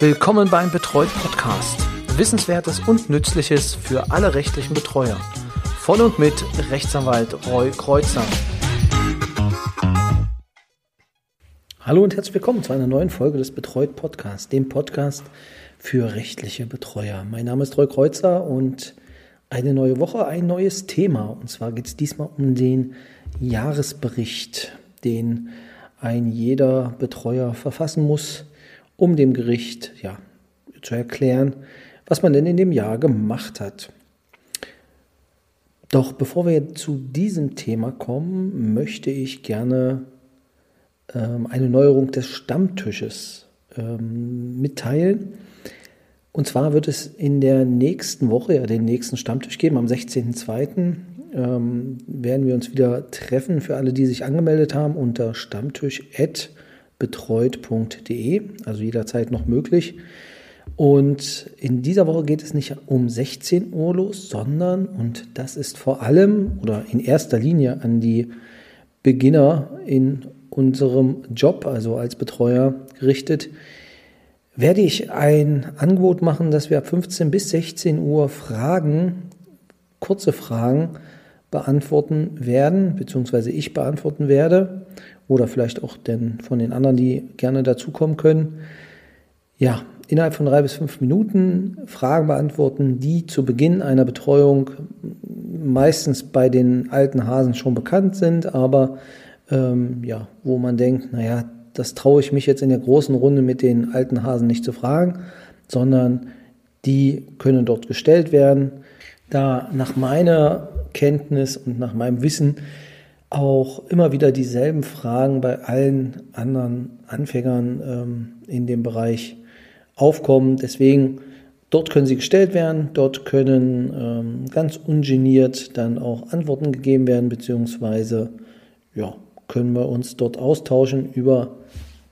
Willkommen beim Betreut Podcast. Wissenswertes und Nützliches für alle rechtlichen Betreuer. Von und mit Rechtsanwalt Roy Kreuzer. Hallo und herzlich willkommen zu einer neuen Folge des Betreut Podcasts, dem Podcast für rechtliche Betreuer. Mein Name ist Roy Kreuzer und eine neue Woche, ein neues Thema. Und zwar geht es diesmal um den Jahresbericht, den ein jeder Betreuer verfassen muss, um dem Gericht ja, zu erklären, was man denn in dem Jahr gemacht hat. Doch bevor wir zu diesem Thema kommen, möchte ich gerne ähm, eine Neuerung des Stammtisches ähm, mitteilen. Und zwar wird es in der nächsten Woche ja den nächsten Stammtisch geben, am 16.02. Ähm, werden wir uns wieder treffen für alle, die sich angemeldet haben unter stammtisch.betreut.de, also jederzeit noch möglich. Und in dieser Woche geht es nicht um 16 Uhr los, sondern, und das ist vor allem oder in erster Linie an die Beginner in unserem Job, also als Betreuer gerichtet, werde ich ein Angebot machen, dass wir ab 15 bis 16 Uhr Fragen, kurze Fragen beantworten werden, beziehungsweise ich beantworten werde oder vielleicht auch denn von den anderen, die gerne dazukommen können. Ja, innerhalb von drei bis fünf Minuten Fragen beantworten, die zu Beginn einer Betreuung meistens bei den alten Hasen schon bekannt sind, aber ähm, ja, wo man denkt, naja, das traue ich mich jetzt in der großen Runde mit den alten Hasen nicht zu fragen, sondern die können dort gestellt werden. Da nach meiner Kenntnis und nach meinem Wissen auch immer wieder dieselben Fragen bei allen anderen Anfängern ähm, in dem Bereich aufkommen. Deswegen, dort können sie gestellt werden, dort können ähm, ganz ungeniert dann auch Antworten gegeben werden, beziehungsweise ja, können wir uns dort austauschen über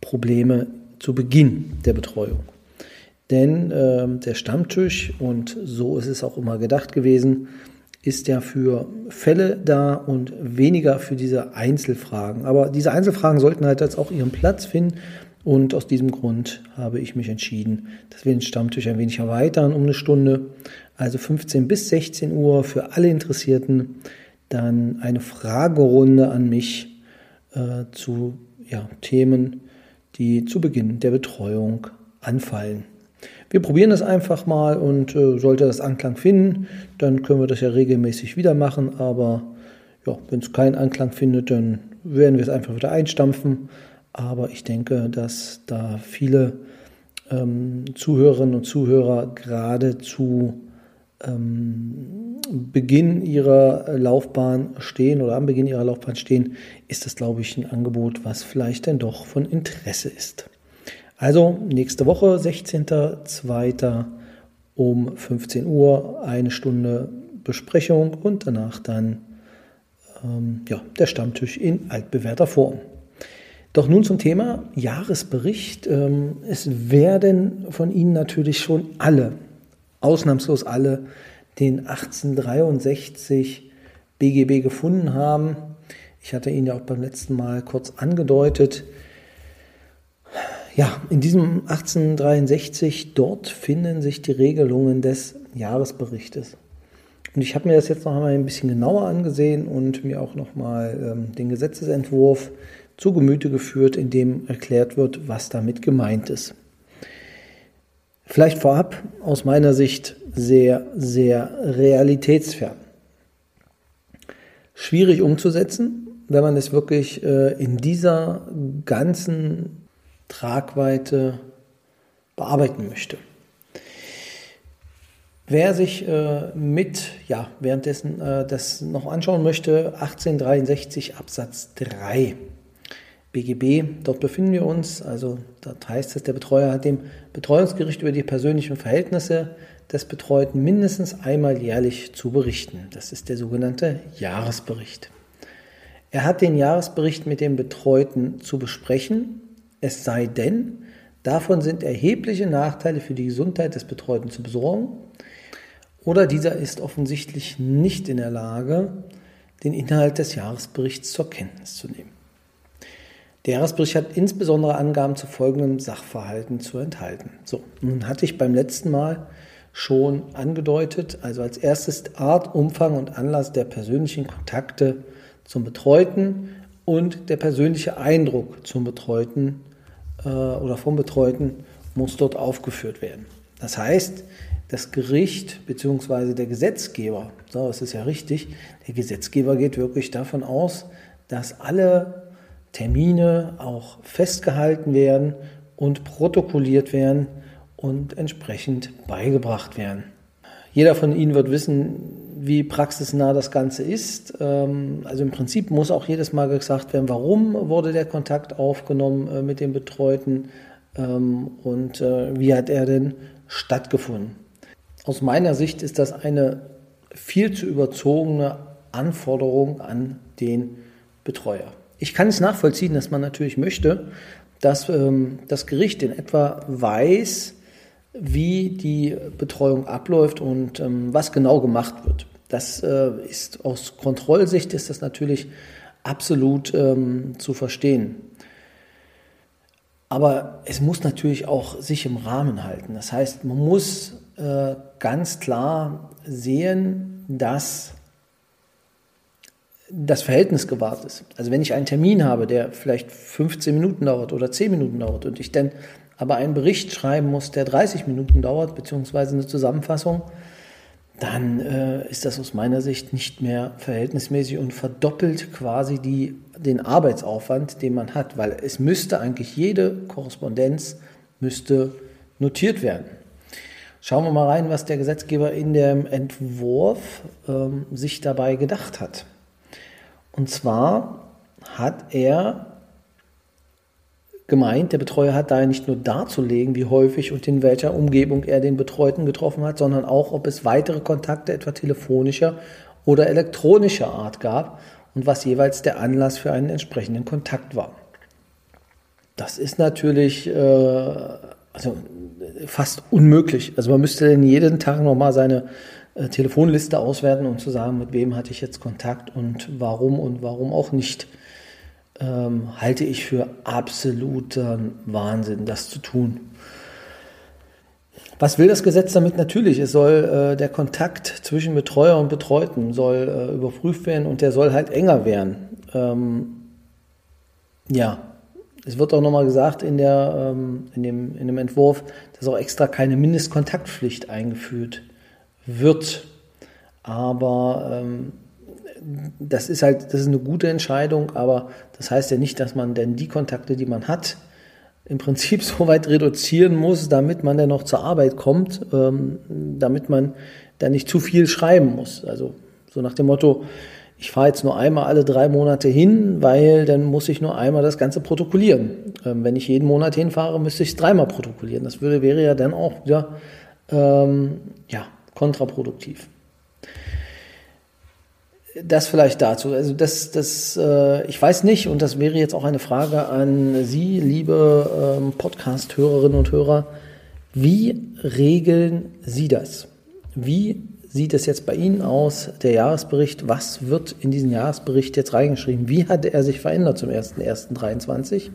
Probleme zu Beginn der Betreuung. Denn äh, der Stammtisch, und so ist es auch immer gedacht gewesen, ist ja für Fälle da und weniger für diese Einzelfragen. Aber diese Einzelfragen sollten halt jetzt auch ihren Platz finden. Und aus diesem Grund habe ich mich entschieden, dass wir den Stammtisch ein wenig erweitern um eine Stunde. Also 15 bis 16 Uhr für alle Interessierten. Dann eine Fragerunde an mich äh, zu ja, Themen, die zu Beginn der Betreuung anfallen. Wir probieren das einfach mal und äh, sollte das Anklang finden, dann können wir das ja regelmäßig wieder machen. Aber ja, wenn es keinen Anklang findet, dann werden wir es einfach wieder einstampfen. Aber ich denke, dass da viele ähm, Zuhörerinnen und Zuhörer gerade zu ähm, Beginn ihrer Laufbahn stehen oder am Beginn ihrer Laufbahn stehen, ist das, glaube ich, ein Angebot, was vielleicht dann doch von Interesse ist. Also nächste Woche, 16.02. um 15 Uhr, eine Stunde Besprechung und danach dann ähm, ja, der Stammtisch in altbewährter Form. Doch nun zum Thema Jahresbericht. Ähm, es werden von Ihnen natürlich schon alle ausnahmslos alle den 1863 BGB gefunden haben. Ich hatte ihn ja auch beim letzten Mal kurz angedeutet. Ja, in diesem 1863, dort finden sich die Regelungen des Jahresberichtes. Und ich habe mir das jetzt noch einmal ein bisschen genauer angesehen und mir auch noch mal ähm, den Gesetzesentwurf zu Gemüte geführt, in dem erklärt wird, was damit gemeint ist. Vielleicht vorab aus meiner Sicht sehr, sehr realitätsfern. Schwierig umzusetzen, wenn man es wirklich äh, in dieser ganzen Tragweite bearbeiten möchte. Wer sich äh, mit, ja, währenddessen äh, das noch anschauen möchte, 1863 Absatz 3 BGB. Dort befinden wir uns. Also dort heißt es, der Betreuer hat dem Betreuungsgericht über die persönlichen Verhältnisse des Betreuten mindestens einmal jährlich zu berichten. Das ist der sogenannte Jahresbericht. Er hat den Jahresbericht mit dem Betreuten zu besprechen, es sei denn, davon sind erhebliche Nachteile für die Gesundheit des Betreuten zu besorgen oder dieser ist offensichtlich nicht in der Lage, den Inhalt des Jahresberichts zur Kenntnis zu nehmen. Der Jahresbericht hat insbesondere Angaben zu folgenden Sachverhalten zu enthalten. So, nun hatte ich beim letzten Mal schon angedeutet, also als erstes Art, Umfang und Anlass der persönlichen Kontakte zum Betreuten und der persönliche Eindruck zum Betreuten äh, oder vom Betreuten muss dort aufgeführt werden. Das heißt, das Gericht bzw. der Gesetzgeber, so ist es ja richtig, der Gesetzgeber geht wirklich davon aus, dass alle Termine auch festgehalten werden und protokolliert werden und entsprechend beigebracht werden. Jeder von Ihnen wird wissen, wie praxisnah das Ganze ist. Ähm, also im Prinzip muss auch jedes Mal gesagt werden, warum wurde der Kontakt aufgenommen äh, mit dem Betreuten ähm, und äh, wie hat er denn stattgefunden. Aus meiner Sicht ist das eine viel zu überzogene Anforderung an den Betreuer. Ich kann es nachvollziehen, dass man natürlich möchte, dass ähm, das Gericht in etwa weiß, wie die Betreuung abläuft und ähm, was genau gemacht wird. Das äh, ist aus Kontrollsicht ist das natürlich absolut ähm, zu verstehen. Aber es muss natürlich auch sich im Rahmen halten. Das heißt, man muss äh, ganz klar sehen, dass das Verhältnis gewahrt ist. Also wenn ich einen Termin habe, der vielleicht 15 Minuten dauert oder 10 Minuten dauert und ich dann aber einen Bericht schreiben muss, der 30 Minuten dauert, beziehungsweise eine Zusammenfassung, dann äh, ist das aus meiner Sicht nicht mehr verhältnismäßig und verdoppelt quasi die, den Arbeitsaufwand, den man hat, weil es müsste eigentlich jede Korrespondenz müsste notiert werden. Schauen wir mal rein, was der Gesetzgeber in dem Entwurf ähm, sich dabei gedacht hat. Und zwar hat er gemeint, der Betreuer hat daher nicht nur darzulegen, wie häufig und in welcher Umgebung er den Betreuten getroffen hat, sondern auch, ob es weitere Kontakte etwa telefonischer oder elektronischer Art gab und was jeweils der Anlass für einen entsprechenden Kontakt war. Das ist natürlich äh, also fast unmöglich. Also man müsste dann jeden Tag nochmal seine äh, Telefonliste auswerten, um zu sagen, mit wem hatte ich jetzt Kontakt und warum und warum auch nicht. Ähm, halte ich für absoluten Wahnsinn, das zu tun. Was will das Gesetz damit? Natürlich, es soll äh, der Kontakt zwischen Betreuer und Betreuten soll äh, überprüft werden und der soll halt enger werden. Ähm, ja, es wird auch nochmal gesagt in, der, ähm, in, dem, in dem Entwurf, dass auch extra keine Mindestkontaktpflicht eingeführt wird. Aber ähm, das ist halt, das ist eine gute Entscheidung, aber das heißt ja nicht, dass man denn die Kontakte, die man hat, im Prinzip so weit reduzieren muss, damit man dann noch zur Arbeit kommt, ähm, damit man dann nicht zu viel schreiben muss. Also so nach dem Motto, ich fahre jetzt nur einmal alle drei Monate hin, weil dann muss ich nur einmal das Ganze protokollieren. Ähm, wenn ich jeden Monat hinfahre, müsste ich es dreimal protokollieren. Das würde, wäre ja dann auch wieder ähm, ja, kontraproduktiv. Das vielleicht dazu. Also das, das, äh, ich weiß nicht, und das wäre jetzt auch eine Frage an Sie, liebe ähm, Podcast-Hörerinnen und Hörer. Wie regeln Sie das? Wie sieht es jetzt bei Ihnen aus, der Jahresbericht? Was wird in diesen Jahresbericht jetzt reingeschrieben? Wie hat er sich verändert zum 01.01.23?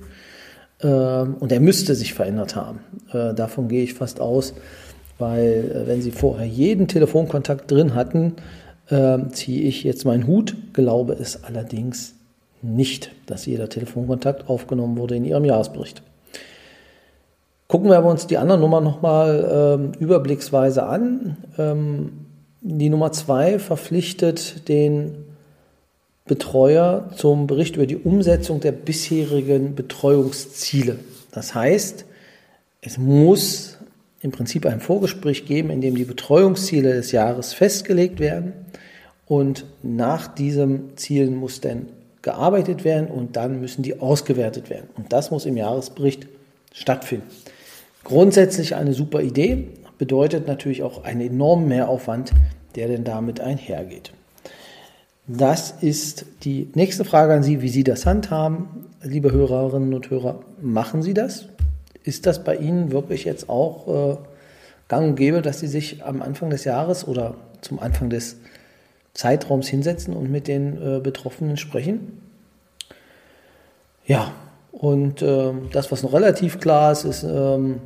Ähm, und er müsste sich verändert haben. Äh, davon gehe ich fast aus weil äh, wenn Sie vorher jeden Telefonkontakt drin hatten, äh, ziehe ich jetzt meinen Hut, glaube es allerdings nicht, dass jeder Telefonkontakt aufgenommen wurde in Ihrem Jahresbericht. Gucken wir aber uns die anderen Nummern nochmal ähm, überblicksweise an. Ähm, die Nummer 2 verpflichtet den Betreuer zum Bericht über die Umsetzung der bisherigen Betreuungsziele. Das heißt, es muss im Prinzip ein Vorgespräch geben, in dem die Betreuungsziele des Jahres festgelegt werden und nach diesem Ziel muss dann gearbeitet werden und dann müssen die ausgewertet werden. Und das muss im Jahresbericht stattfinden. Grundsätzlich eine super Idee, bedeutet natürlich auch einen enormen Mehraufwand, der denn damit einhergeht. Das ist die nächste Frage an Sie, wie Sie das handhaben. Liebe Hörerinnen und Hörer, machen Sie das? Ist das bei Ihnen wirklich jetzt auch äh, gang und gäbe, dass Sie sich am Anfang des Jahres oder zum Anfang des Zeitraums hinsetzen und mit den äh, Betroffenen sprechen? Ja, Und äh, das, was noch relativ klar ist, ist, ähm,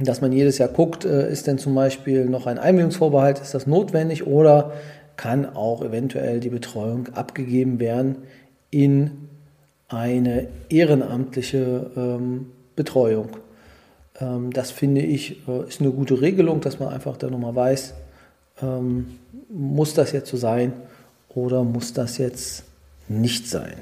dass man jedes Jahr guckt, äh, ist denn zum Beispiel noch ein Einwilligungsvorbehalt, ist das notwendig oder kann auch eventuell die Betreuung abgegeben werden in eine ehrenamtliche ähm, Betreuung. Ähm, das finde ich äh, ist eine gute Regelung, dass man einfach dann nochmal weiß, ähm, muss das jetzt so sein oder muss das jetzt nicht sein.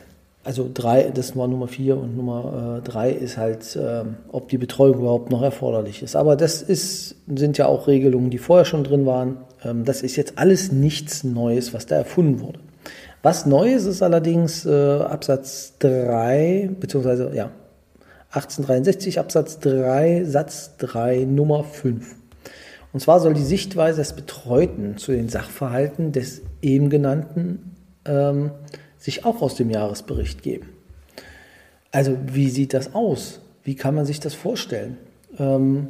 Also drei, das war Nummer vier und Nummer äh, drei ist halt, äh, ob die Betreuung überhaupt noch erforderlich ist. Aber das ist, sind ja auch Regelungen, die vorher schon drin waren. Ähm, das ist jetzt alles nichts Neues, was da erfunden wurde. Was Neues ist allerdings äh, Absatz 3, beziehungsweise ja, 1863 Absatz 3, Satz 3, Nummer 5. Und zwar soll die Sichtweise des Betreuten zu den Sachverhalten des eben genannten ähm, sich auch aus dem Jahresbericht geben. Also wie sieht das aus? Wie kann man sich das vorstellen? Ähm,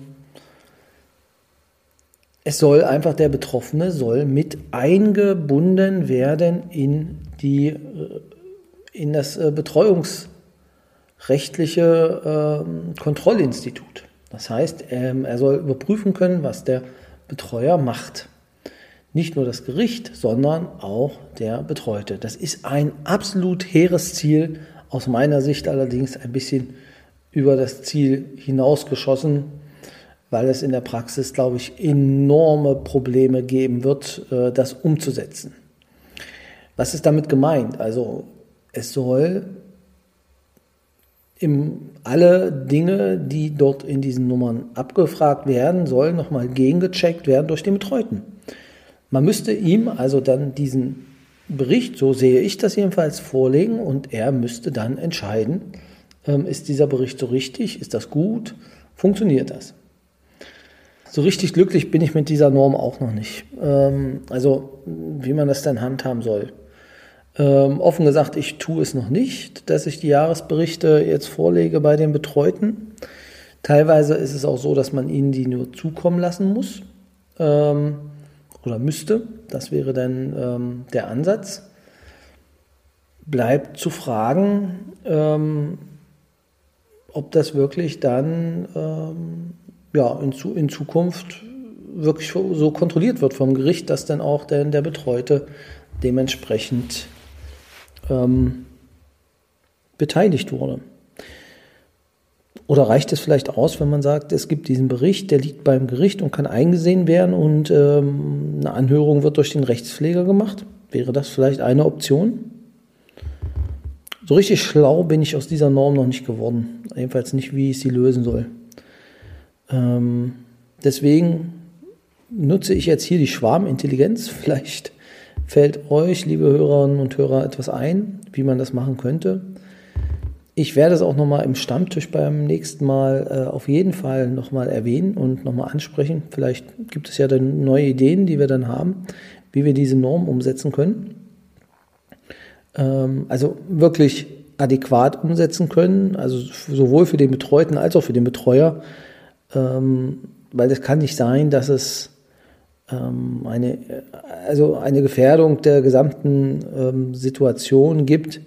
es soll einfach der Betroffene soll mit eingebunden werden in die äh, in das äh, betreuungsrechtliche äh, Kontrollinstitut. Das heißt, ähm, er soll überprüfen können, was der Betreuer macht. Nicht nur das Gericht, sondern auch der Betreute. Das ist ein absolut hehres Ziel, aus meiner Sicht allerdings ein bisschen über das Ziel hinausgeschossen, weil es in der Praxis, glaube ich, enorme Probleme geben wird, äh, das umzusetzen. Was ist damit gemeint? Also es soll im, alle Dinge, die dort in diesen Nummern abgefragt werden, sollen nochmal gegengecheckt werden durch den Betreuten. Man müsste ihm also dann diesen Bericht, so sehe ich das jedenfalls, vorlegen und er müsste dann entscheiden, ähm, ist dieser Bericht so richtig, ist das gut, funktioniert das. So richtig glücklich bin ich mit dieser Norm auch noch nicht. Ähm, also wie man das dann handhaben soll. Ähm, offen gesagt, ich tue es noch nicht, dass ich die Jahresberichte jetzt vorlege bei den Betreuten. Teilweise ist es auch so, dass man ihnen die nur zukommen lassen muss. Ähm, oder müsste. Das wäre dann ähm, der Ansatz. Bleibt zu fragen, ähm, ob das wirklich dann ähm, ja, in, zu, in Zukunft wirklich so kontrolliert wird vom Gericht, dass dann auch der, der Betreute dementsprechend ähm, beteiligt wurde. Oder reicht es vielleicht aus, wenn man sagt, es gibt diesen Bericht, der liegt beim Gericht und kann eingesehen werden und ähm, eine Anhörung wird durch den Rechtspfleger gemacht? Wäre das vielleicht eine Option? So richtig schlau bin ich aus dieser Norm noch nicht geworden. Jedenfalls nicht, wie ich sie lösen soll. Ähm, deswegen nutze ich jetzt hier die Schwarmintelligenz. Vielleicht fällt euch, liebe Hörerinnen und Hörer, etwas ein, wie man das machen könnte. Ich werde es auch nochmal im Stammtisch beim nächsten Mal äh, auf jeden Fall nochmal erwähnen und nochmal ansprechen. Vielleicht gibt es ja dann neue Ideen, die wir dann haben, wie wir diese Norm umsetzen können. Ähm, also wirklich adäquat umsetzen können, also sowohl für den Betreuten als auch für den Betreuer. Ähm, weil es kann nicht sein, dass es ähm, eine, also eine Gefährdung der gesamten ähm, Situation gibt,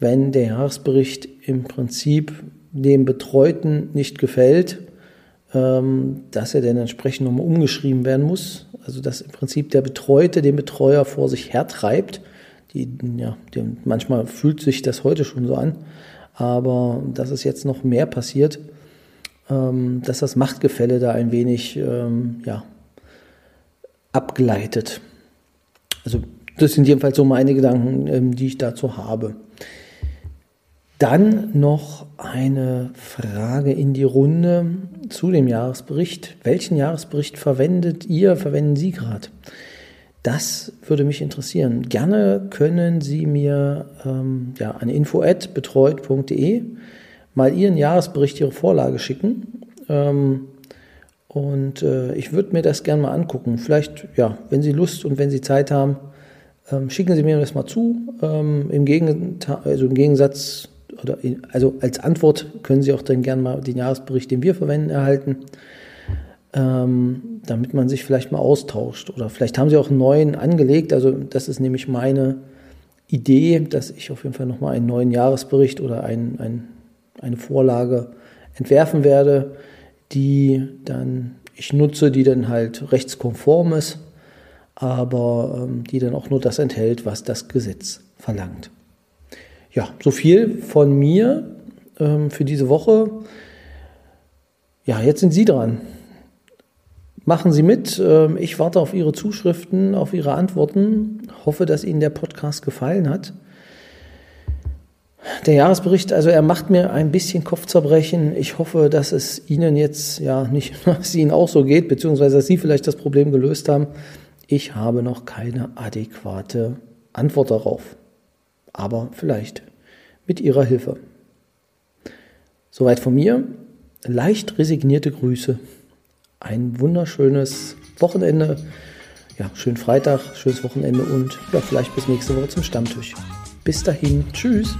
wenn der Jahresbericht im Prinzip dem Betreuten nicht gefällt, ähm, dass er dann entsprechend nochmal umgeschrieben werden muss. Also dass im Prinzip der Betreute den Betreuer vor sich hertreibt. Die, ja, die, manchmal fühlt sich das heute schon so an, aber dass es jetzt noch mehr passiert, ähm, dass das Machtgefälle da ein wenig ja, abgleitet. Also das sind jedenfalls so meine Gedanken, ähm, die ich dazu habe. Dann noch eine Frage in die Runde zu dem Jahresbericht. Welchen Jahresbericht verwendet ihr, verwenden Sie gerade? Das würde mich interessieren. Gerne können Sie mir ähm, ja, an info.betreut.de mal Ihren Jahresbericht, Ihre Vorlage schicken. Ähm, und äh, ich würde mir das gerne mal angucken. Vielleicht, ja, wenn Sie Lust und wenn Sie Zeit haben, ähm, schicken Sie mir das mal zu. Ähm, im, Gegenteil, also Im Gegensatz oder in, also als Antwort können Sie auch dann gerne mal den Jahresbericht, den wir verwenden, erhalten, ähm, damit man sich vielleicht mal austauscht. Oder vielleicht haben Sie auch einen neuen angelegt. Also das ist nämlich meine Idee, dass ich auf jeden Fall nochmal einen neuen Jahresbericht oder einen, einen eine Vorlage entwerfen werde, die dann ich nutze, die dann halt rechtskonform ist, aber ähm, die dann auch nur das enthält, was das Gesetz verlangt. Ja, so viel von mir ähm, für diese Woche. Ja, jetzt sind Sie dran. Machen Sie mit. Ähm, ich warte auf Ihre Zuschriften, auf Ihre Antworten. Hoffe, dass Ihnen der Podcast gefallen hat. Der Jahresbericht, also er macht mir ein bisschen Kopfzerbrechen. Ich hoffe, dass es Ihnen jetzt ja nicht, dass es Ihnen auch so geht, beziehungsweise dass Sie vielleicht das Problem gelöst haben. Ich habe noch keine adäquate Antwort darauf. Aber vielleicht mit Ihrer Hilfe. Soweit von mir. Leicht resignierte Grüße. Ein wunderschönes Wochenende. Ja, schönen Freitag, schönes Wochenende und ja, vielleicht bis nächste Woche zum Stammtisch. Bis dahin, tschüss.